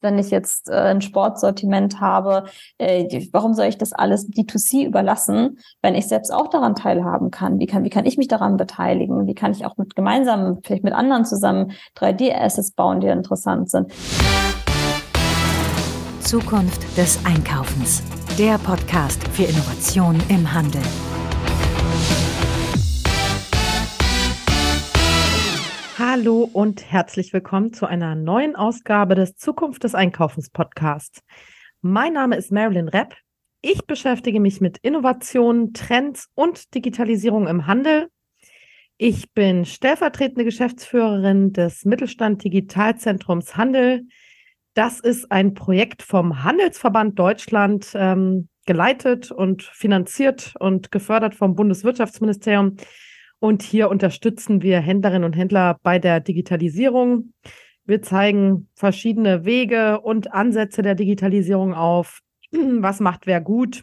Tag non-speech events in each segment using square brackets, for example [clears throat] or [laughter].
wenn ich jetzt äh, ein Sportsortiment habe, äh, warum soll ich das alles D2C überlassen, wenn ich selbst auch daran teilhaben kann? Wie kann, wie kann ich mich daran beteiligen? Wie kann ich auch mit gemeinsam, vielleicht mit anderen zusammen 3D-Assets bauen, die interessant sind? Zukunft des Einkaufens. Der Podcast für Innovation im Handel. Hallo und herzlich willkommen zu einer neuen Ausgabe des Zukunft des Einkaufens Podcasts. Mein Name ist Marilyn Repp. Ich beschäftige mich mit Innovationen, Trends und Digitalisierung im Handel. Ich bin stellvertretende Geschäftsführerin des Mittelstand Digitalzentrums Handel. Das ist ein Projekt vom Handelsverband Deutschland, ähm, geleitet und finanziert und gefördert vom Bundeswirtschaftsministerium und hier unterstützen wir Händlerinnen und Händler bei der Digitalisierung. Wir zeigen verschiedene Wege und Ansätze der Digitalisierung auf. [clears throat] Was macht wer gut?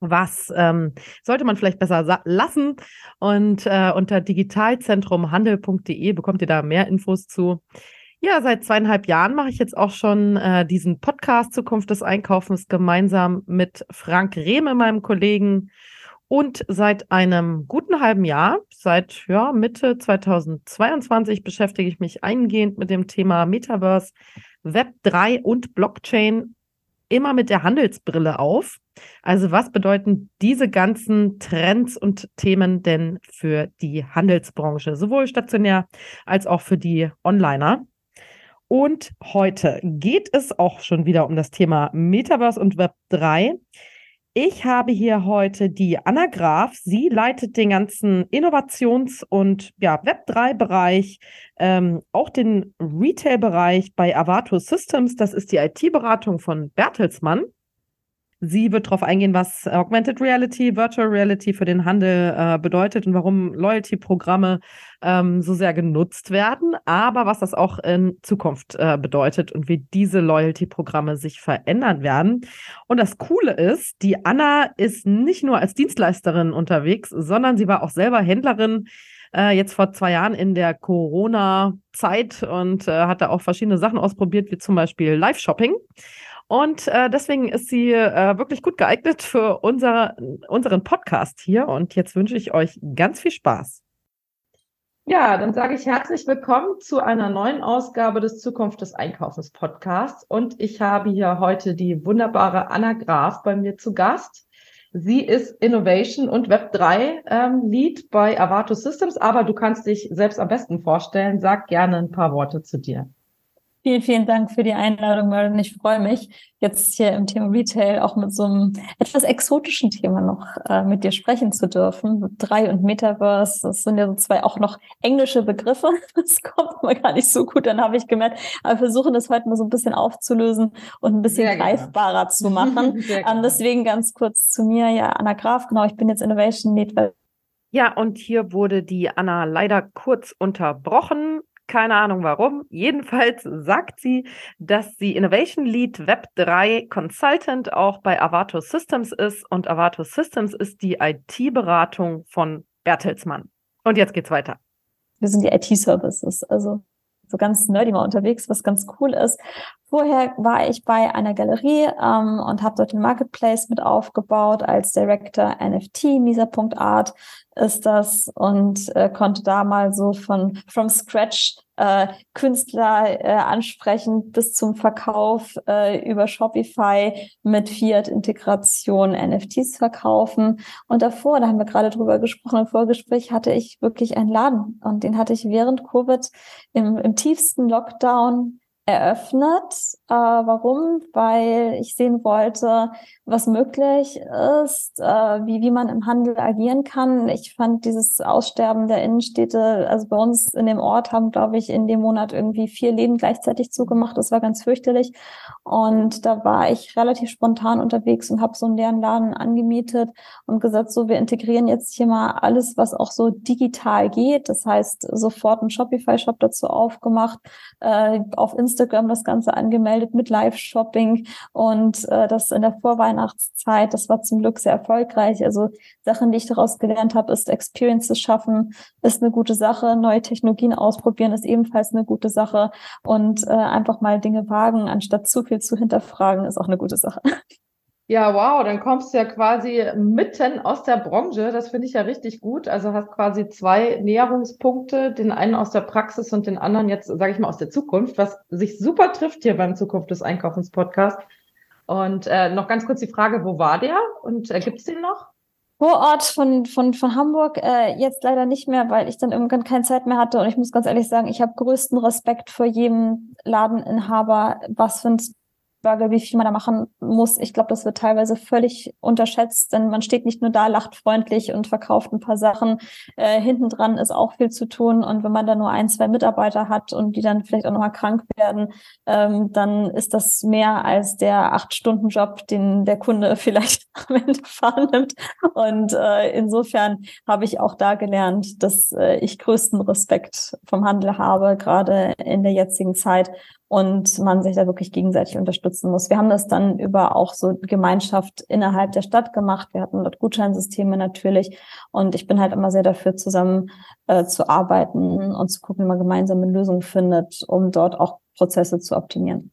Was ähm, sollte man vielleicht besser lassen? Und äh, unter digitalzentrumhandel.de bekommt ihr da mehr Infos zu. Ja, seit zweieinhalb Jahren mache ich jetzt auch schon äh, diesen Podcast Zukunft des Einkaufens gemeinsam mit Frank Rehme, meinem Kollegen. Und seit einem guten halben Jahr, seit ja, Mitte 2022, beschäftige ich mich eingehend mit dem Thema Metaverse, Web 3 und Blockchain immer mit der Handelsbrille auf. Also was bedeuten diese ganzen Trends und Themen denn für die Handelsbranche, sowohl stationär als auch für die Onliner? Und heute geht es auch schon wieder um das Thema Metaverse und Web 3. Ich habe hier heute die Anna Graf. Sie leitet den ganzen Innovations- und ja, Web3-Bereich, ähm, auch den Retail-Bereich bei Avato Systems. Das ist die IT-Beratung von Bertelsmann. Sie wird darauf eingehen, was Augmented Reality, Virtual Reality für den Handel äh, bedeutet und warum Loyalty-Programme ähm, so sehr genutzt werden, aber was das auch in Zukunft äh, bedeutet und wie diese Loyalty-Programme sich verändern werden. Und das Coole ist, die Anna ist nicht nur als Dienstleisterin unterwegs, sondern sie war auch selber Händlerin äh, jetzt vor zwei Jahren in der Corona-Zeit und äh, hat da auch verschiedene Sachen ausprobiert, wie zum Beispiel Live-Shopping. Und äh, deswegen ist sie äh, wirklich gut geeignet für unser, unseren Podcast hier. Und jetzt wünsche ich euch ganz viel Spaß. Ja, dann sage ich herzlich willkommen zu einer neuen Ausgabe des Zukunft des Einkaufens Podcasts. Und ich habe hier heute die wunderbare Anna Graf bei mir zu Gast. Sie ist Innovation und Web3 ähm, Lead bei Avato Systems, aber du kannst dich selbst am besten vorstellen. Sag gerne ein paar Worte zu dir. Vielen, vielen Dank für die Einladung, Merlin. Ich freue mich, jetzt hier im Thema Retail auch mit so einem etwas exotischen Thema noch äh, mit dir sprechen zu dürfen. Drei und Metaverse, das sind ja so zwei auch noch englische Begriffe. [laughs] Das kommt mir gar nicht so gut, dann habe ich gemerkt. Aber wir versuchen das heute mal so ein bisschen aufzulösen und ein bisschen Sehr greifbarer zu machen. [laughs] ähm, deswegen ganz kurz zu mir. Ja, Anna Graf, genau, ich bin jetzt Innovation Lead ja, und hier wurde die Anna leider kurz unterbrochen. Keine Ahnung warum. Jedenfalls sagt sie, dass sie Innovation Lead Web 3 Consultant auch bei Avato Systems ist und Avato Systems ist die IT-Beratung von Bertelsmann. Und jetzt geht's weiter. Wir sind die IT-Services, also so ganz nerdy mal unterwegs, was ganz cool ist. Vorher war ich bei einer Galerie ähm, und habe dort den Marketplace mit aufgebaut als Director NFT, Misa.art ist das und äh, konnte da mal so von from scratch äh, Künstler äh, ansprechen bis zum Verkauf äh, über Shopify mit Fiat-Integration NFTs verkaufen. Und davor, da haben wir gerade drüber gesprochen, im Vorgespräch hatte ich wirklich einen Laden und den hatte ich während Covid im, im tiefsten Lockdown eröffnet. Äh, warum? Weil ich sehen wollte, was möglich ist, äh, wie, wie man im Handel agieren kann. Ich fand dieses Aussterben der Innenstädte, also bei uns in dem Ort haben, glaube ich, in dem Monat irgendwie vier Läden gleichzeitig zugemacht. Das war ganz fürchterlich. Und da war ich relativ spontan unterwegs und habe so einen leeren Laden angemietet und gesagt, so, wir integrieren jetzt hier mal alles, was auch so digital geht. Das heißt, sofort einen Shopify-Shop dazu aufgemacht, äh, auf Instagram das Ganze angemeldet mit Live-Shopping und äh, das in der Vorweihnachtszeit. Das war zum Glück sehr erfolgreich. Also Sachen, die ich daraus gelernt habe, ist Experiences schaffen, ist eine gute Sache. Neue Technologien ausprobieren ist ebenfalls eine gute Sache. Und äh, einfach mal Dinge wagen, anstatt zu viel zu hinterfragen, ist auch eine gute Sache. Ja, wow, dann kommst du ja quasi mitten aus der Branche. Das finde ich ja richtig gut. Also hast quasi zwei Näherungspunkte, den einen aus der Praxis und den anderen jetzt, sage ich mal, aus der Zukunft, was sich super trifft hier beim Zukunft des Einkaufens Podcast. Und äh, noch ganz kurz die Frage, wo war der und äh, gibt es den noch? Vorort von, von, von Hamburg äh, jetzt leider nicht mehr, weil ich dann irgendwann keine Zeit mehr hatte. Und ich muss ganz ehrlich sagen, ich habe größten Respekt vor jedem Ladeninhaber, was für ein Burger, wie viel man da machen muss. Ich glaube, das wird teilweise völlig unterschätzt, denn man steht nicht nur da, lacht freundlich und verkauft ein paar Sachen. Äh, hinten dran ist auch viel zu tun. Und wenn man da nur ein, zwei Mitarbeiter hat und die dann vielleicht auch nochmal krank werden, ähm, dann ist das mehr als der Acht-Stunden-Job, den der Kunde [laughs] vielleicht am Ende fahren nimmt. Und äh, insofern habe ich auch da gelernt, dass äh, ich größten Respekt vom Handel habe, gerade in der jetzigen Zeit und man sich da wirklich gegenseitig unterstützen muss. Wir haben das dann über auch so Gemeinschaft innerhalb der Stadt gemacht. Wir hatten dort Gutscheinsysteme natürlich und ich bin halt immer sehr dafür, zusammen äh, zu arbeiten und zu gucken, wie man gemeinsame Lösungen findet, um dort auch Prozesse zu optimieren.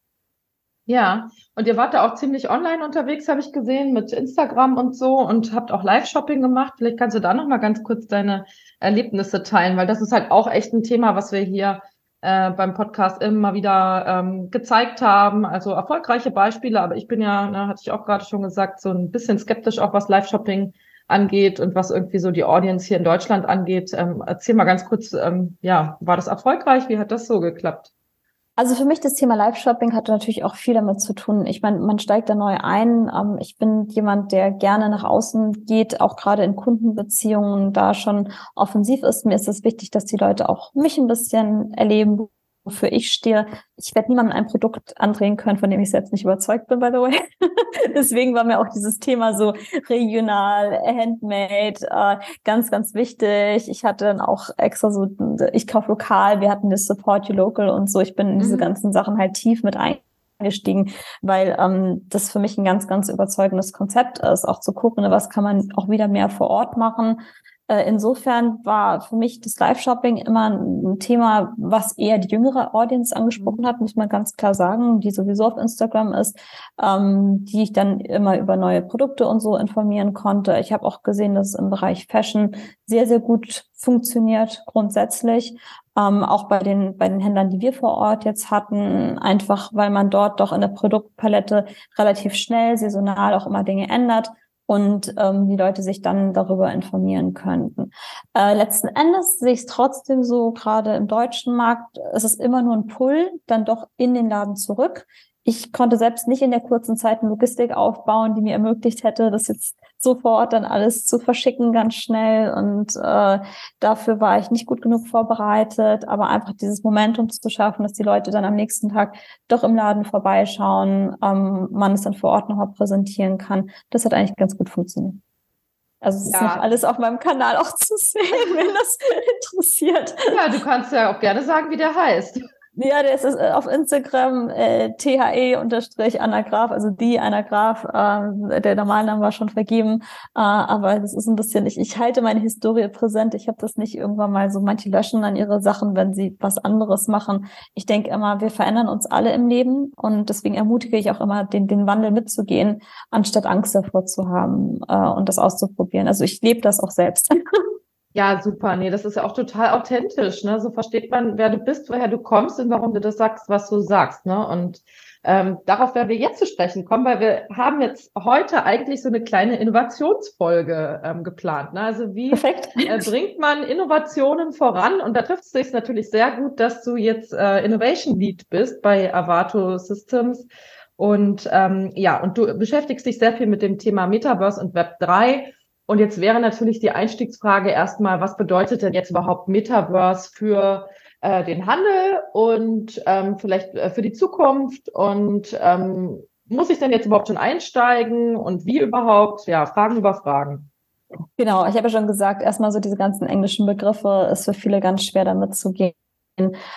Ja, und ihr wart da auch ziemlich online unterwegs, habe ich gesehen, mit Instagram und so und habt auch Live-Shopping gemacht. Vielleicht kannst du da noch mal ganz kurz deine Erlebnisse teilen, weil das ist halt auch echt ein Thema, was wir hier äh, beim Podcast immer wieder ähm, gezeigt haben. Also erfolgreiche Beispiele, aber ich bin ja, ne, hatte ich auch gerade schon gesagt, so ein bisschen skeptisch auch was Live-Shopping angeht und was irgendwie so die Audience hier in Deutschland angeht. Ähm, erzähl mal ganz kurz, ähm, ja, war das erfolgreich? Wie hat das so geklappt? Also für mich das Thema Live-Shopping hatte natürlich auch viel damit zu tun. Ich meine, man steigt da neu ein. Ähm, ich bin jemand, der gerne nach außen geht, auch gerade in Kundenbeziehungen da schon offensiv ist. Mir ist es wichtig, dass die Leute auch mich ein bisschen erleben, wofür ich stehe. Ich werde niemandem ein Produkt andrehen können, von dem ich selbst nicht überzeugt bin, by the way. [laughs] Deswegen war mir auch dieses Thema so regional, handmade, äh, ganz, ganz wichtig. Ich hatte dann auch extra so, ich kaufe lokal, wir hatten das Support Your Local und so. Ich bin in diese mhm. ganzen Sachen halt tief mit eingestiegen, weil ähm, das für mich ein ganz, ganz überzeugendes Konzept ist, auch zu gucken, ne, was kann man auch wieder mehr vor Ort machen, insofern war für mich das Live-Shopping immer ein Thema, was eher die jüngere Audience angesprochen hat, muss man ganz klar sagen, die sowieso auf Instagram ist, ähm, die ich dann immer über neue Produkte und so informieren konnte. Ich habe auch gesehen, dass es im Bereich Fashion sehr, sehr gut funktioniert grundsätzlich. Ähm, auch bei den, bei den Händlern, die wir vor Ort jetzt hatten, einfach weil man dort doch in der Produktpalette relativ schnell, saisonal auch immer Dinge ändert und ähm, die Leute sich dann darüber informieren könnten. Äh, letzten Endes sehe ich es trotzdem so, gerade im deutschen Markt, es ist immer nur ein Pull, dann doch in den Laden zurück ich konnte selbst nicht in der kurzen Zeit eine Logistik aufbauen, die mir ermöglicht hätte, das jetzt sofort dann alles zu verschicken ganz schnell. Und äh, dafür war ich nicht gut genug vorbereitet. Aber einfach dieses Momentum zu schaffen, dass die Leute dann am nächsten Tag doch im Laden vorbeischauen, ähm, man es dann vor Ort nochmal präsentieren kann, das hat eigentlich ganz gut funktioniert. Also es ja. ist noch alles auf meinem Kanal auch zu sehen, [laughs] wenn das interessiert. Ja, du kannst ja auch gerne sagen, wie der heißt. Ja, der ist äh, auf Instagram äh, THE-Anagraph, also die Anagraph. Äh, der Normalname war schon vergeben, äh, aber das ist ein bisschen, ich, ich halte meine Historie präsent. Ich habe das nicht irgendwann mal so, manche löschen dann ihre Sachen, wenn sie was anderes machen. Ich denke immer, wir verändern uns alle im Leben und deswegen ermutige ich auch immer, den, den Wandel mitzugehen, anstatt Angst davor zu haben äh, und das auszuprobieren. Also ich lebe das auch selbst. [laughs] Ja, super. Nee, das ist ja auch total authentisch. Ne? So versteht man, wer du bist, woher du kommst und warum du das sagst, was du sagst. Ne? Und ähm, darauf werden wir jetzt zu sprechen kommen, weil wir haben jetzt heute eigentlich so eine kleine Innovationsfolge ähm, geplant. Ne? Also wie äh, bringt man Innovationen voran? Und da trifft es sich natürlich sehr gut, dass du jetzt äh, Innovation Lead bist bei Avato Systems. Und ähm, ja, und du beschäftigst dich sehr viel mit dem Thema Metaverse und Web 3 und jetzt wäre natürlich die Einstiegsfrage erstmal, was bedeutet denn jetzt überhaupt Metaverse für äh, den Handel und ähm, vielleicht äh, für die Zukunft? Und ähm, muss ich denn jetzt überhaupt schon einsteigen und wie überhaupt? Ja, Fragen über Fragen. Genau, ich habe ja schon gesagt, erstmal so diese ganzen englischen Begriffe ist für viele ganz schwer damit zu gehen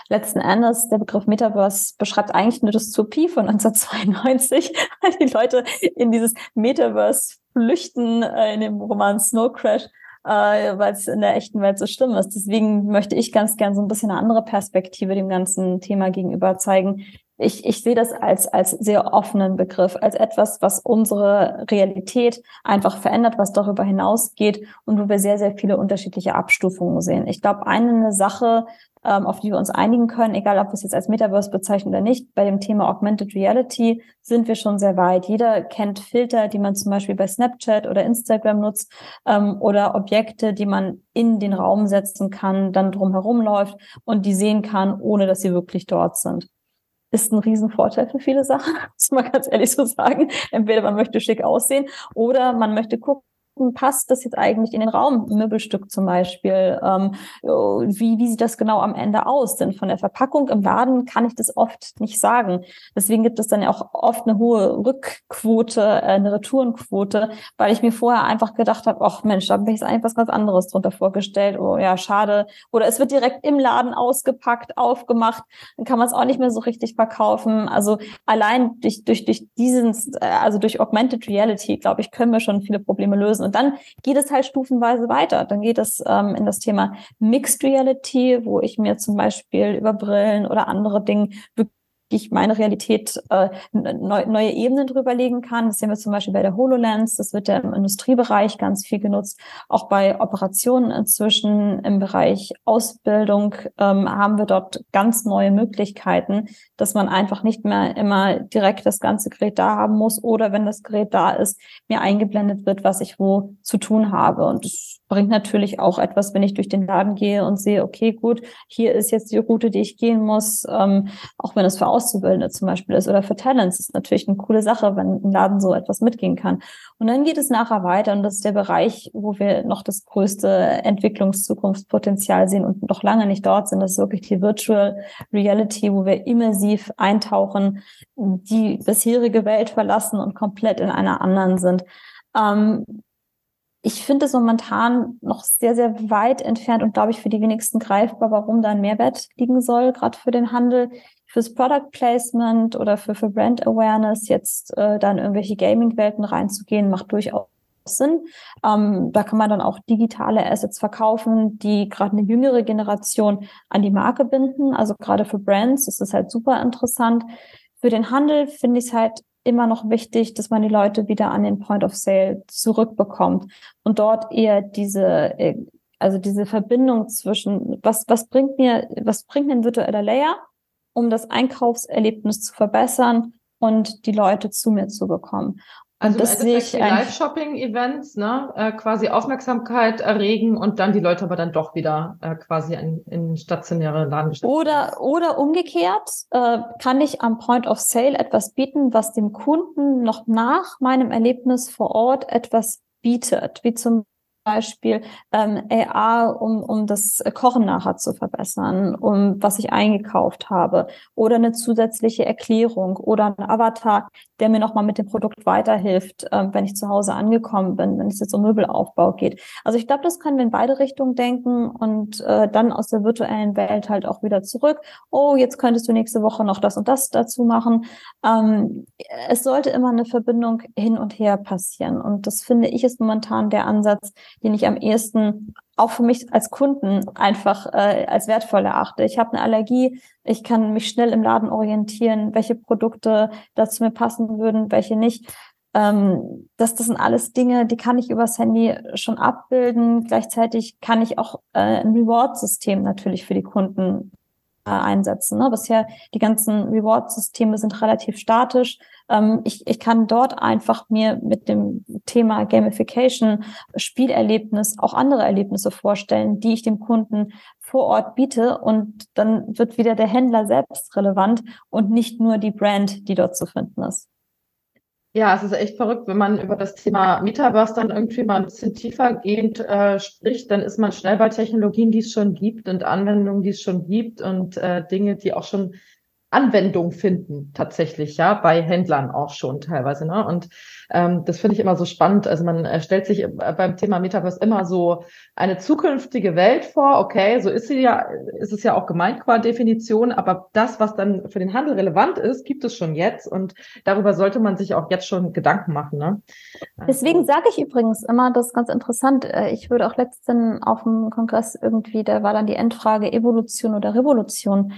Letzten Endes, der Begriff Metaverse beschreibt eigentlich eine Dystopie von [laughs] 1992, weil die Leute in dieses Metaverse flüchten äh, in dem Roman Snow Crash, äh, weil es in der echten Welt so schlimm ist. Deswegen möchte ich ganz gern so ein bisschen eine andere Perspektive dem ganzen Thema gegenüber zeigen, ich, ich sehe das als, als sehr offenen Begriff, als etwas, was unsere Realität einfach verändert, was darüber hinausgeht und wo wir sehr, sehr viele unterschiedliche Abstufungen sehen. Ich glaube, eine Sache, auf die wir uns einigen können, egal ob wir es jetzt als Metaverse bezeichnen oder nicht, bei dem Thema Augmented Reality sind wir schon sehr weit. Jeder kennt Filter, die man zum Beispiel bei Snapchat oder Instagram nutzt ähm, oder Objekte, die man in den Raum setzen kann, dann drumherum läuft und die sehen kann, ohne dass sie wirklich dort sind ist ein Riesenvorteil für viele Sachen, [laughs] muss man ganz ehrlich so sagen. Entweder man möchte schick aussehen oder man möchte gucken, passt das jetzt eigentlich in den Raum? Möbelstück zum Beispiel. Ähm, wie, wie sieht das genau am Ende aus? Denn von der Verpackung im Laden kann ich das oft nicht sagen. Deswegen gibt es dann ja auch oft eine hohe Rückquote, äh, eine Retourenquote, weil ich mir vorher einfach gedacht habe, ach Mensch, da habe ich eigentlich was ganz anderes drunter vorgestellt. Oh ja, schade. Oder es wird direkt im Laden ausgepackt, aufgemacht. Dann kann man es auch nicht mehr so richtig verkaufen. Also allein durch, durch, durch diesen, äh, also durch Augmented Reality, glaube ich, können wir schon viele Probleme lösen. Und dann geht es halt stufenweise weiter. Dann geht es ähm, in das Thema Mixed Reality, wo ich mir zum Beispiel über Brillen oder andere Dinge ich meine Realität äh, neu, neue Ebenen drüber legen kann. Das sehen wir zum Beispiel bei der HoloLens. Das wird ja im Industriebereich ganz viel genutzt. Auch bei Operationen inzwischen im Bereich Ausbildung ähm, haben wir dort ganz neue Möglichkeiten, dass man einfach nicht mehr immer direkt das ganze Gerät da haben muss oder wenn das Gerät da ist, mir eingeblendet wird, was ich wo zu tun habe. Und das bringt natürlich auch etwas, wenn ich durch den Laden gehe und sehe, okay, gut, hier ist jetzt die Route, die ich gehen muss, ähm, auch wenn es für Auszubildende zum Beispiel ist oder für Talents, ist natürlich eine coole Sache, wenn ein Laden so etwas mitgehen kann. Und dann geht es nachher weiter und das ist der Bereich, wo wir noch das größte Entwicklungszukunftspotenzial sehen und noch lange nicht dort sind. Das ist wirklich die Virtual Reality, wo wir immersiv eintauchen, die bisherige Welt verlassen und komplett in einer anderen sind. Ähm, ich finde es momentan noch sehr, sehr weit entfernt und glaube ich für die wenigsten greifbar, warum da ein Mehrwert liegen soll, gerade für den Handel, fürs Product Placement oder für, für Brand Awareness jetzt äh, dann irgendwelche Gaming-Welten reinzugehen, macht durchaus Sinn. Ähm, da kann man dann auch digitale Assets verkaufen, die gerade eine jüngere Generation an die Marke binden. Also gerade für Brands ist es halt super interessant. Für den Handel finde ich es halt immer noch wichtig, dass man die Leute wieder an den Point of Sale zurückbekommt und dort eher diese, äh, also diese Verbindung zwischen, was, was bringt mir, was bringt ein virtueller Layer, um das Einkaufserlebnis zu verbessern und die Leute zu mir zu bekommen. Also das sehe ich Live-Shopping-Events, ne, äh, quasi Aufmerksamkeit erregen und dann die Leute aber dann doch wieder äh, quasi in, in stationäre Ladengeschäfte. Oder oder umgekehrt äh, kann ich am Point of Sale etwas bieten, was dem Kunden noch nach meinem Erlebnis vor Ort etwas bietet, wie zum Beispiel ähm, AR, um, um das Kochen nachher zu verbessern, um was ich eingekauft habe oder eine zusätzliche Erklärung oder ein Avatar, der mir nochmal mit dem Produkt weiterhilft, ähm, wenn ich zu Hause angekommen bin, wenn es jetzt um Möbelaufbau geht. Also ich glaube, das können wir in beide Richtungen denken und äh, dann aus der virtuellen Welt halt auch wieder zurück. Oh, jetzt könntest du nächste Woche noch das und das dazu machen. Ähm, es sollte immer eine Verbindung hin und her passieren und das finde ich ist momentan der Ansatz, den ich am ehesten auch für mich als Kunden einfach äh, als wertvoll erachte. Ich habe eine Allergie, ich kann mich schnell im Laden orientieren, welche Produkte dazu mir passen würden, welche nicht. Ähm, das, das sind alles Dinge, die kann ich übers Handy schon abbilden. Gleichzeitig kann ich auch äh, ein Reward-System natürlich für die Kunden einsetzen. Ne? Bisher die ganzen Reward-Systeme sind relativ statisch. Ähm, ich, ich kann dort einfach mir mit dem Thema Gamification, Spielerlebnis, auch andere Erlebnisse vorstellen, die ich dem Kunden vor Ort biete. Und dann wird wieder der Händler selbst relevant und nicht nur die Brand, die dort zu finden ist. Ja, es ist echt verrückt, wenn man über das Thema Metaverse dann irgendwie mal ein bisschen tiefergehend äh, spricht, dann ist man schnell bei Technologien, die es schon gibt und Anwendungen, die es schon gibt und äh, Dinge, die auch schon Anwendung finden, tatsächlich, ja, bei Händlern auch schon teilweise. Ne? Und ähm, das finde ich immer so spannend. Also man äh, stellt sich äh, beim Thema Metaverse immer so eine zukünftige Welt vor. Okay, so ist sie ja, ist es ja auch gemeint qua Definition, aber das, was dann für den Handel relevant ist, gibt es schon jetzt und darüber sollte man sich auch jetzt schon Gedanken machen. Ne? Deswegen also sage ich übrigens immer, das ist ganz interessant. Äh, ich würde auch letztens auf dem Kongress irgendwie, da war dann die Endfrage Evolution oder Revolution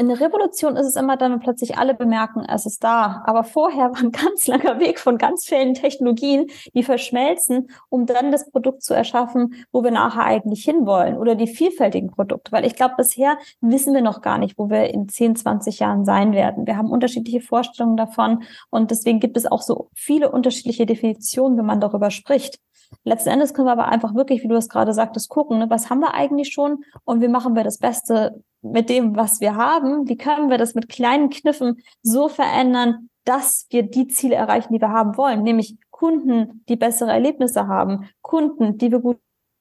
in der Revolution ist es immer dann, wenn plötzlich alle bemerken, es ist da. Aber vorher war ein ganz langer Weg von ganz vielen Technologien, die verschmelzen, um dann das Produkt zu erschaffen, wo wir nachher eigentlich hinwollen oder die vielfältigen Produkte. Weil ich glaube, bisher wissen wir noch gar nicht, wo wir in 10, 20 Jahren sein werden. Wir haben unterschiedliche Vorstellungen davon und deswegen gibt es auch so viele unterschiedliche Definitionen, wenn man darüber spricht. Letzten Endes können wir aber einfach wirklich, wie du es gerade sagtest, gucken, ne, was haben wir eigentlich schon und wie machen wir das Beste mit dem, was wir haben? Wie können wir das mit kleinen Kniffen so verändern, dass wir die Ziele erreichen, die wir haben wollen, nämlich Kunden, die bessere Erlebnisse haben, Kunden, die wir gut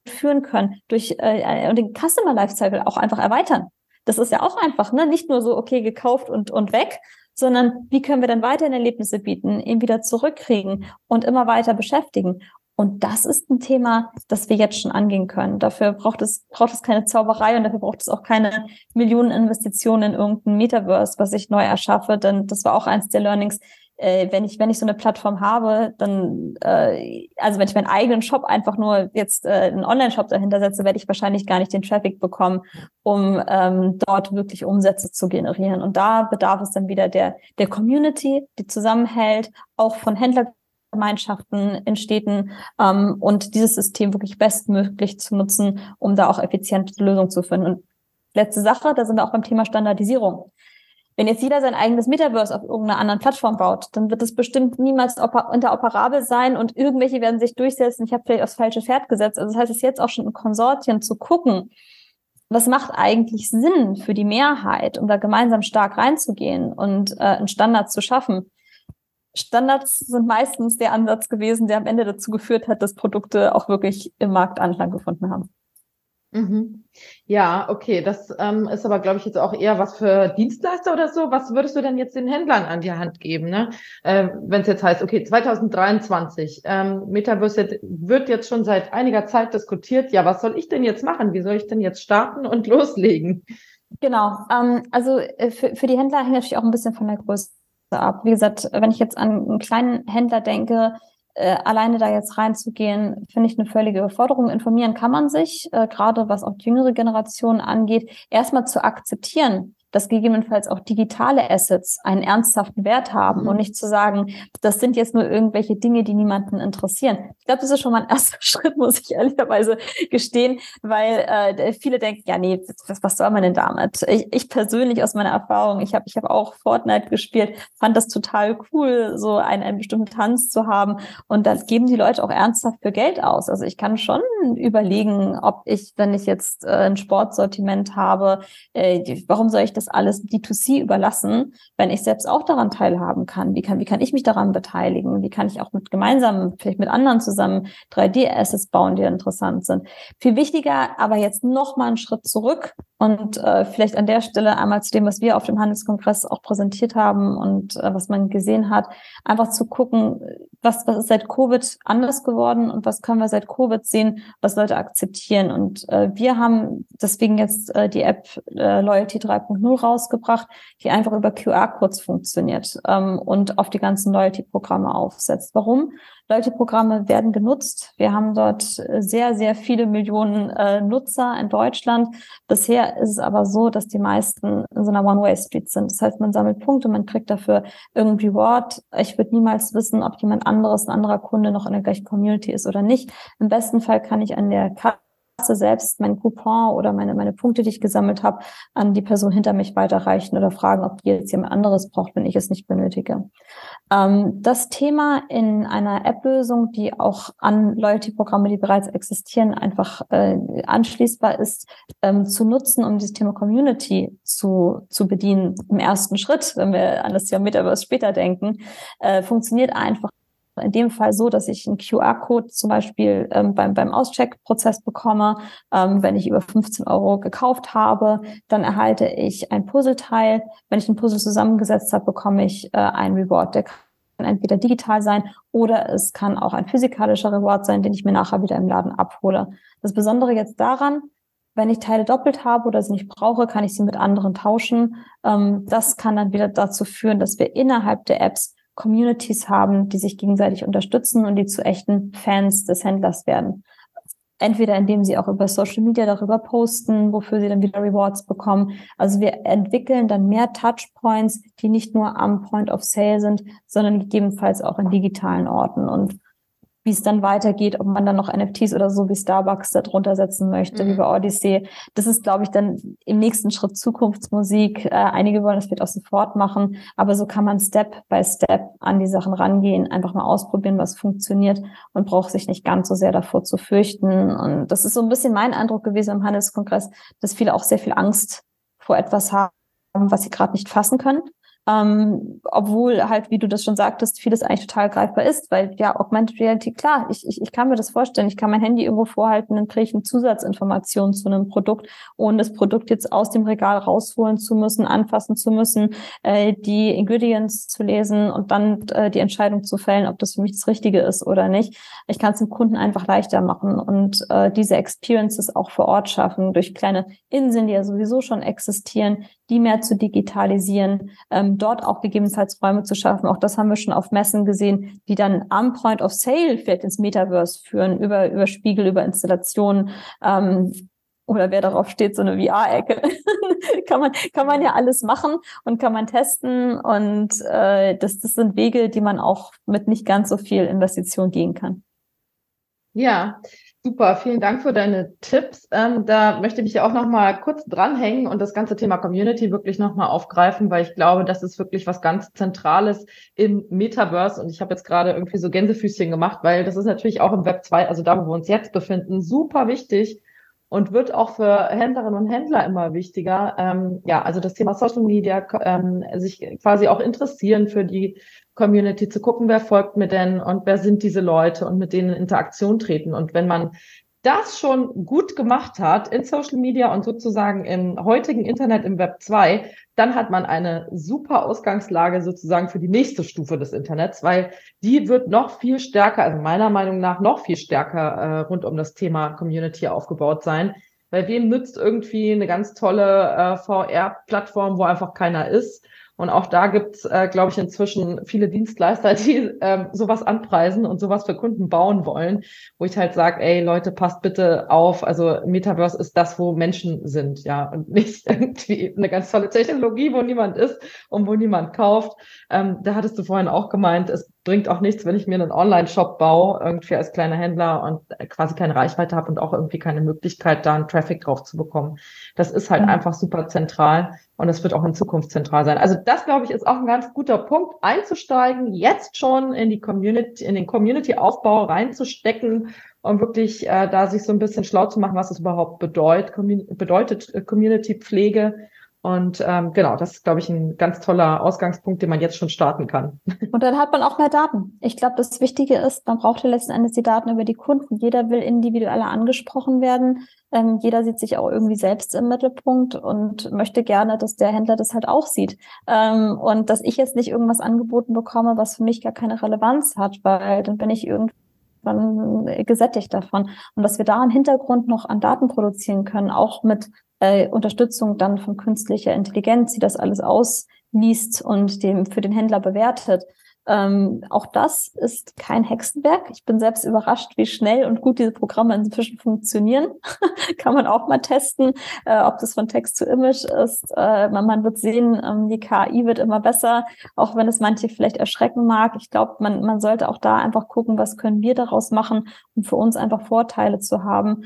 führen können, durch äh, und den Customer Lifecycle auch einfach erweitern. Das ist ja auch einfach, ne? Nicht nur so, okay, gekauft und, und weg, sondern wie können wir dann weiterhin Erlebnisse bieten, ihn wieder zurückkriegen und immer weiter beschäftigen. Und das ist ein Thema, das wir jetzt schon angehen können. Dafür braucht es, braucht es keine Zauberei und dafür braucht es auch keine Millionen Investitionen in irgendein Metaverse, was ich neu erschaffe. Denn das war auch eins der Learnings. Äh, wenn ich, wenn ich so eine Plattform habe, dann, äh, also wenn ich meinen eigenen Shop einfach nur jetzt äh, einen Online-Shop dahinter setze, werde ich wahrscheinlich gar nicht den Traffic bekommen, um ähm, dort wirklich Umsätze zu generieren. Und da bedarf es dann wieder der, der Community, die zusammenhält, auch von Händler Gemeinschaften in Städten ähm, und dieses System wirklich bestmöglich zu nutzen, um da auch effiziente Lösungen zu finden. Und letzte Sache, da sind wir auch beim Thema Standardisierung. Wenn jetzt jeder sein eigenes Metaverse auf irgendeiner anderen Plattform baut, dann wird es bestimmt niemals interoperabel sein und irgendwelche werden sich durchsetzen. Ich habe vielleicht aufs falsche Pferd gesetzt. Also das heißt, es ist jetzt auch schon in Konsortien zu gucken, was macht eigentlich Sinn für die Mehrheit, um da gemeinsam stark reinzugehen und äh, einen Standard zu schaffen. Standards sind meistens der Ansatz gewesen, der am Ende dazu geführt hat, dass Produkte auch wirklich im Markt Anklang gefunden haben. Mhm. Ja, okay. Das ähm, ist aber, glaube ich, jetzt auch eher was für Dienstleister oder so. Was würdest du denn jetzt den Händlern an die Hand geben, ne? Äh, Wenn es jetzt heißt, okay, 2023, ähm, Metaverse wird jetzt schon seit einiger Zeit diskutiert. Ja, was soll ich denn jetzt machen? Wie soll ich denn jetzt starten und [laughs] loslegen? Genau. Ähm, also äh, für, für die Händler hängt natürlich auch ein bisschen von der Größe ab. Wie gesagt, wenn ich jetzt an einen kleinen Händler denke, äh, alleine da jetzt reinzugehen, finde ich eine völlige Überforderung. Informieren kann man sich, äh, gerade was auch die jüngere Generation angeht, erstmal zu akzeptieren, dass gegebenenfalls auch digitale Assets einen ernsthaften Wert haben mhm. und nicht zu sagen, das sind jetzt nur irgendwelche Dinge, die niemanden interessieren. Ich glaube, das ist schon mal ein [laughs] erster Schritt, muss ich ehrlicherweise gestehen, weil äh, viele denken, ja, nee, was, was soll man denn damit? Ich, ich persönlich aus meiner Erfahrung, ich habe ich hab auch Fortnite gespielt, fand das total cool, so einen, einen bestimmten Tanz zu haben und da geben die Leute auch ernsthaft für Geld aus. Also ich kann schon überlegen, ob ich, wenn ich jetzt äh, ein Sportsortiment habe, äh, warum soll ich das das alles D2C überlassen, wenn ich selbst auch daran teilhaben kann? Wie kann, wie kann ich mich daran beteiligen? Wie kann ich auch mit gemeinsam, vielleicht mit anderen zusammen 3D-Assets bauen, die interessant sind? Viel wichtiger, aber jetzt noch mal einen Schritt zurück und äh, vielleicht an der Stelle einmal zu dem, was wir auf dem Handelskongress auch präsentiert haben und äh, was man gesehen hat, einfach zu gucken, was, was ist seit Covid anders geworden und was können wir seit Covid sehen, was Leute akzeptieren. Und äh, wir haben deswegen jetzt äh, die App äh, Loyalty 3.0 rausgebracht, die einfach über QR-Codes funktioniert ähm, und auf die ganzen Loyalty-Programme aufsetzt. Warum? Loyalty-Programme werden genutzt. Wir haben dort sehr, sehr viele Millionen äh, Nutzer in Deutschland. Bisher ist es aber so, dass die meisten in so einer One-Way-Street sind. Das heißt, man sammelt Punkte, man kriegt dafür irgendwie Reward. Ich würde niemals wissen, ob jemand anderes, ein anderer Kunde noch in der gleichen Community ist oder nicht. Im besten Fall kann ich an der Karte selbst mein Coupon oder meine, meine Punkte, die ich gesammelt habe, an die Person hinter mich weiterreichen oder fragen, ob die jetzt jemand anderes braucht, wenn ich es nicht benötige. Ähm, das Thema in einer App-Lösung, die auch an Loyalty-Programme, die bereits existieren, einfach äh, anschließbar ist, ähm, zu nutzen, um dieses Thema Community zu, zu bedienen im ersten Schritt, wenn wir an das Thema Metaverse später denken, äh, funktioniert einfach in dem Fall so, dass ich einen QR-Code zum Beispiel ähm, beim, beim Auscheckprozess bekomme. Ähm, wenn ich über 15 Euro gekauft habe, dann erhalte ich ein Puzzleteil. Wenn ich ein Puzzle zusammengesetzt habe, bekomme ich äh, ein Reward. Der kann entweder digital sein oder es kann auch ein physikalischer Reward sein, den ich mir nachher wieder im Laden abhole. Das Besondere jetzt daran, wenn ich Teile doppelt habe oder sie nicht brauche, kann ich sie mit anderen tauschen. Ähm, das kann dann wieder dazu führen, dass wir innerhalb der Apps Communities haben, die sich gegenseitig unterstützen und die zu echten Fans des Händlers werden. Entweder indem sie auch über Social Media darüber posten, wofür sie dann wieder Rewards bekommen. Also wir entwickeln dann mehr Touchpoints, die nicht nur am Point of Sale sind, sondern gegebenenfalls auch in digitalen Orten. Und wie es dann weitergeht, ob man dann noch NFTs oder so wie Starbucks da drunter setzen möchte, mhm. wie bei Odyssey. Das ist, glaube ich, dann im nächsten Schritt Zukunftsmusik. Äh, einige wollen das vielleicht auch sofort machen, aber so kann man Step by Step an die Sachen rangehen, einfach mal ausprobieren, was funktioniert und braucht sich nicht ganz so sehr davor zu fürchten. Und das ist so ein bisschen mein Eindruck gewesen im Handelskongress, dass viele auch sehr viel Angst vor etwas haben, was sie gerade nicht fassen können. Ähm, obwohl halt, wie du das schon sagtest, vieles eigentlich total greifbar ist, weil ja, Augmented Reality, klar, ich, ich, ich kann mir das vorstellen, ich kann mein Handy irgendwo vorhalten, dann kriege ich eine Zusatzinformation zu einem Produkt, ohne das Produkt jetzt aus dem Regal rausholen zu müssen, anfassen zu müssen, äh, die Ingredients zu lesen und dann äh, die Entscheidung zu fällen, ob das für mich das Richtige ist oder nicht. Ich kann es dem Kunden einfach leichter machen und äh, diese Experiences auch vor Ort schaffen durch kleine Inseln, die ja sowieso schon existieren, die mehr zu digitalisieren, ähm, dort auch gegebenenfalls Räume zu schaffen. Auch das haben wir schon auf Messen gesehen, die dann am Point of Sale vielleicht ins Metaverse führen, über, über Spiegel, über Installationen. Ähm, oder wer darauf steht, so eine VR-Ecke. [laughs] kann man kann man ja alles machen und kann man testen und äh, das das sind Wege, die man auch mit nicht ganz so viel Investition gehen kann. Ja, Super, vielen Dank für deine Tipps. Ähm, da möchte ich mich auch noch mal kurz dranhängen und das ganze Thema Community wirklich noch mal aufgreifen, weil ich glaube, das ist wirklich was ganz Zentrales im Metaverse. Und ich habe jetzt gerade irgendwie so Gänsefüßchen gemacht, weil das ist natürlich auch im Web 2, also da, wo wir uns jetzt befinden, super wichtig und wird auch für Händlerinnen und Händler immer wichtiger. Ähm, ja, also das Thema Social Media, ähm, sich quasi auch interessieren für die Community, zu gucken, wer folgt mir denn und wer sind diese Leute und mit denen in Interaktion treten. Und wenn man das schon gut gemacht hat in Social Media und sozusagen im heutigen Internet im Web 2, dann hat man eine super Ausgangslage sozusagen für die nächste Stufe des Internets, weil die wird noch viel stärker, also meiner Meinung nach noch viel stärker äh, rund um das Thema Community aufgebaut sein. Weil wem nützt irgendwie eine ganz tolle äh, VR-Plattform, wo einfach keiner ist? Und auch da gibt's, äh, glaube ich, inzwischen viele Dienstleister, [laughs] die äh, sowas anpreisen und sowas für Kunden bauen wollen, wo ich halt sage, ey Leute, passt bitte auf. Also Metaverse ist das, wo Menschen sind, ja, und [laughs] nicht irgendwie eine ganz tolle Technologie, wo niemand ist und wo niemand kauft. Ähm, da hattest du vorhin auch gemeint, es bringt auch nichts, wenn ich mir einen Online-Shop baue, irgendwie als kleiner Händler und quasi keine Reichweite habe und auch irgendwie keine Möglichkeit, da einen Traffic drauf zu bekommen. Das ist halt mhm. einfach super zentral und das wird auch in Zukunft zentral sein. Also das, glaube ich, ist auch ein ganz guter Punkt, einzusteigen, jetzt schon in die Community, in den Community-Aufbau reinzustecken und wirklich äh, da sich so ein bisschen schlau zu machen, was es überhaupt bedeutet, bedeutet äh, Community-Pflege und ähm, genau, das ist, glaube ich, ein ganz toller Ausgangspunkt, den man jetzt schon starten kann. [laughs] Und dann hat man auch mehr Daten. Ich glaube, das Wichtige ist, man braucht ja letzten Endes die Daten über die Kunden. Jeder will individueller angesprochen werden. Ähm, jeder sieht sich auch irgendwie selbst im Mittelpunkt und möchte gerne, dass der Händler das halt auch sieht. Ähm, und dass ich jetzt nicht irgendwas angeboten bekomme, was für mich gar keine Relevanz hat, weil dann bin ich irgendwie gesättigt davon. Und dass wir da im Hintergrund noch an Daten produzieren können, auch mit äh, Unterstützung dann von künstlicher Intelligenz, die das alles ausliest und dem für den Händler bewertet. Ähm, auch das ist kein Hexenwerk. Ich bin selbst überrascht, wie schnell und gut diese Programme inzwischen funktionieren. [laughs] Kann man auch mal testen, äh, ob das von Text zu Image ist. Äh, man, man, wird sehen, ähm, die KI wird immer besser, auch wenn es manche vielleicht erschrecken mag. Ich glaube, man, man sollte auch da einfach gucken, was können wir daraus machen, um für uns einfach Vorteile zu haben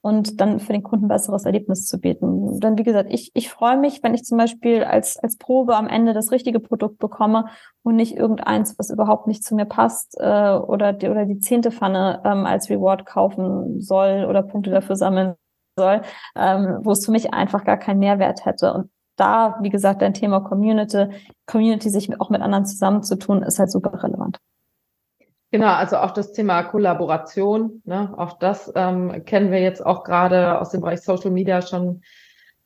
und dann für den Kunden ein besseres Erlebnis zu bieten. Dann, wie gesagt, ich, ich freue mich, wenn ich zum Beispiel als, als Probe am Ende das richtige Produkt bekomme und nicht irgendeins, was überhaupt nicht zu mir passt äh, oder, die, oder die zehnte Pfanne ähm, als Reward kaufen soll oder Punkte dafür sammeln soll, ähm, wo es für mich einfach gar keinen Mehrwert hätte. Und da, wie gesagt, ein Thema Community, Community sich auch mit anderen zusammenzutun, ist halt super relevant. Genau, also auch das Thema Kollaboration, ne, auch das ähm, kennen wir jetzt auch gerade aus dem Bereich Social Media schon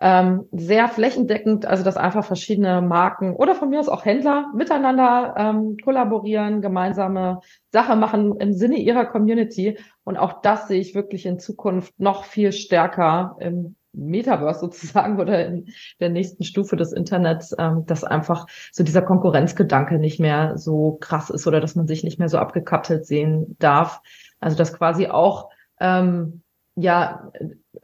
ähm, sehr flächendeckend, also dass einfach verschiedene Marken oder von mir aus auch Händler miteinander ähm, kollaborieren, gemeinsame Sache machen im Sinne ihrer Community. Und auch das sehe ich wirklich in Zukunft noch viel stärker im Metaverse sozusagen oder in der nächsten Stufe des Internets, ähm, dass einfach so dieser Konkurrenzgedanke nicht mehr so krass ist oder dass man sich nicht mehr so abgekapselt sehen darf. Also dass quasi auch ähm, ja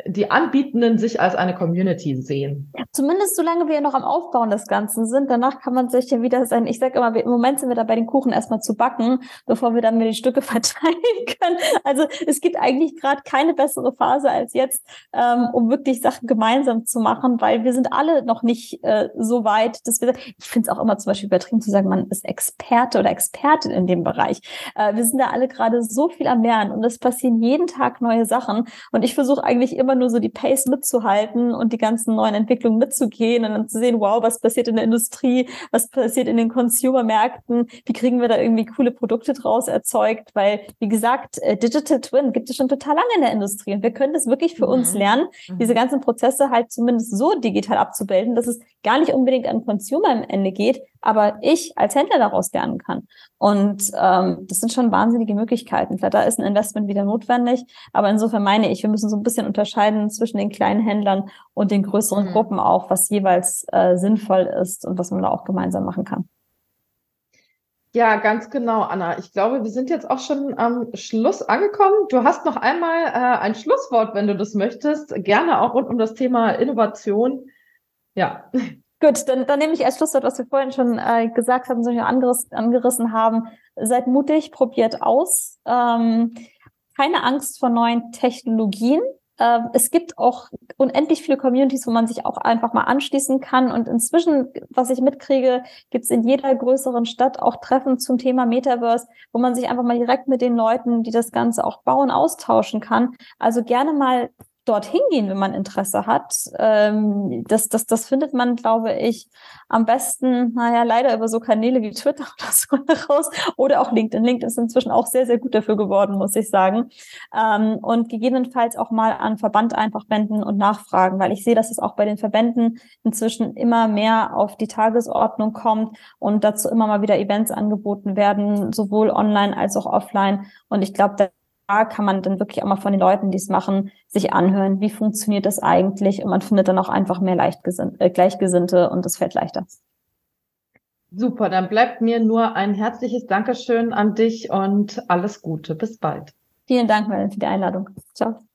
die Anbietenden sich als eine Community sehen. Zumindest solange wir noch am Aufbauen des Ganzen sind. Danach kann man sich ja wieder sein. Ich sage immer, im Moment sind wir da bei den Kuchen erstmal zu backen, bevor wir dann wieder die Stücke [laughs] verteilen können. Also es gibt eigentlich gerade keine bessere Phase als jetzt, ähm, um wirklich Sachen gemeinsam zu machen, weil wir sind alle noch nicht äh, so weit, dass wir. Ich finde es auch immer zum Beispiel übertrieben zu sagen, man ist Experte oder Expertin in dem Bereich. Äh, wir sind da alle gerade so viel am Lernen und es passieren jeden Tag neue Sachen. Und ich versuche eigentlich immer nur so die Pace mitzuhalten und die ganzen neuen Entwicklungen mitzugehen und dann zu sehen, wow, was passiert in der Industrie, was passiert in den Consumer-Märkten, wie kriegen wir da irgendwie coole Produkte draus erzeugt, weil, wie gesagt, äh, Digital Twin gibt es schon total lange in der Industrie und wir können das wirklich für mhm. uns lernen, mhm. diese ganzen Prozesse halt zumindest so digital abzubilden, dass es gar nicht unbedingt an Consumer am Ende geht, aber ich als Händler daraus lernen kann. Und ähm, das sind schon wahnsinnige Möglichkeiten. Vielleicht da ist ein Investment wieder notwendig, aber insofern meine ich, wir müssen so ein bisschen unterscheiden zwischen den kleinen Händlern und den größeren mhm. Gruppen auch, was jeweils äh, sinnvoll ist und was man da auch gemeinsam machen kann. Ja, ganz genau, Anna. Ich glaube, wir sind jetzt auch schon am Schluss angekommen. Du hast noch einmal äh, ein Schlusswort, wenn du das möchtest. Gerne auch rund um das Thema Innovation. Ja. [laughs] Gut, dann, dann nehme ich als Schlusswort, was wir vorhin schon äh, gesagt haben, so angeriss, angerissen haben. Seid mutig, probiert aus. Ähm, keine Angst vor neuen Technologien. Äh, es gibt auch unendlich viele Communities, wo man sich auch einfach mal anschließen kann. Und inzwischen, was ich mitkriege, gibt es in jeder größeren Stadt auch Treffen zum Thema Metaverse, wo man sich einfach mal direkt mit den Leuten, die das Ganze auch bauen, austauschen kann. Also gerne mal dorthin gehen, wenn man Interesse hat. Ähm, das, das, das findet man, glaube ich, am besten, naja, leider über so Kanäle wie Twitter [laughs] oder so raus oder auch LinkedIn. LinkedIn ist inzwischen auch sehr, sehr gut dafür geworden, muss ich sagen. Ähm, und gegebenenfalls auch mal an Verband einfach wenden und nachfragen, weil ich sehe, dass es auch bei den Verbänden inzwischen immer mehr auf die Tagesordnung kommt und dazu immer mal wieder Events angeboten werden, sowohl online als auch offline. Und ich glaube, kann man dann wirklich auch mal von den Leuten, die es machen, sich anhören, wie funktioniert das eigentlich und man findet dann auch einfach mehr äh, Gleichgesinnte und es fällt leichter. Super, dann bleibt mir nur ein herzliches Dankeschön an dich und alles Gute. Bis bald. Vielen Dank, Mel, für die Einladung. Ciao.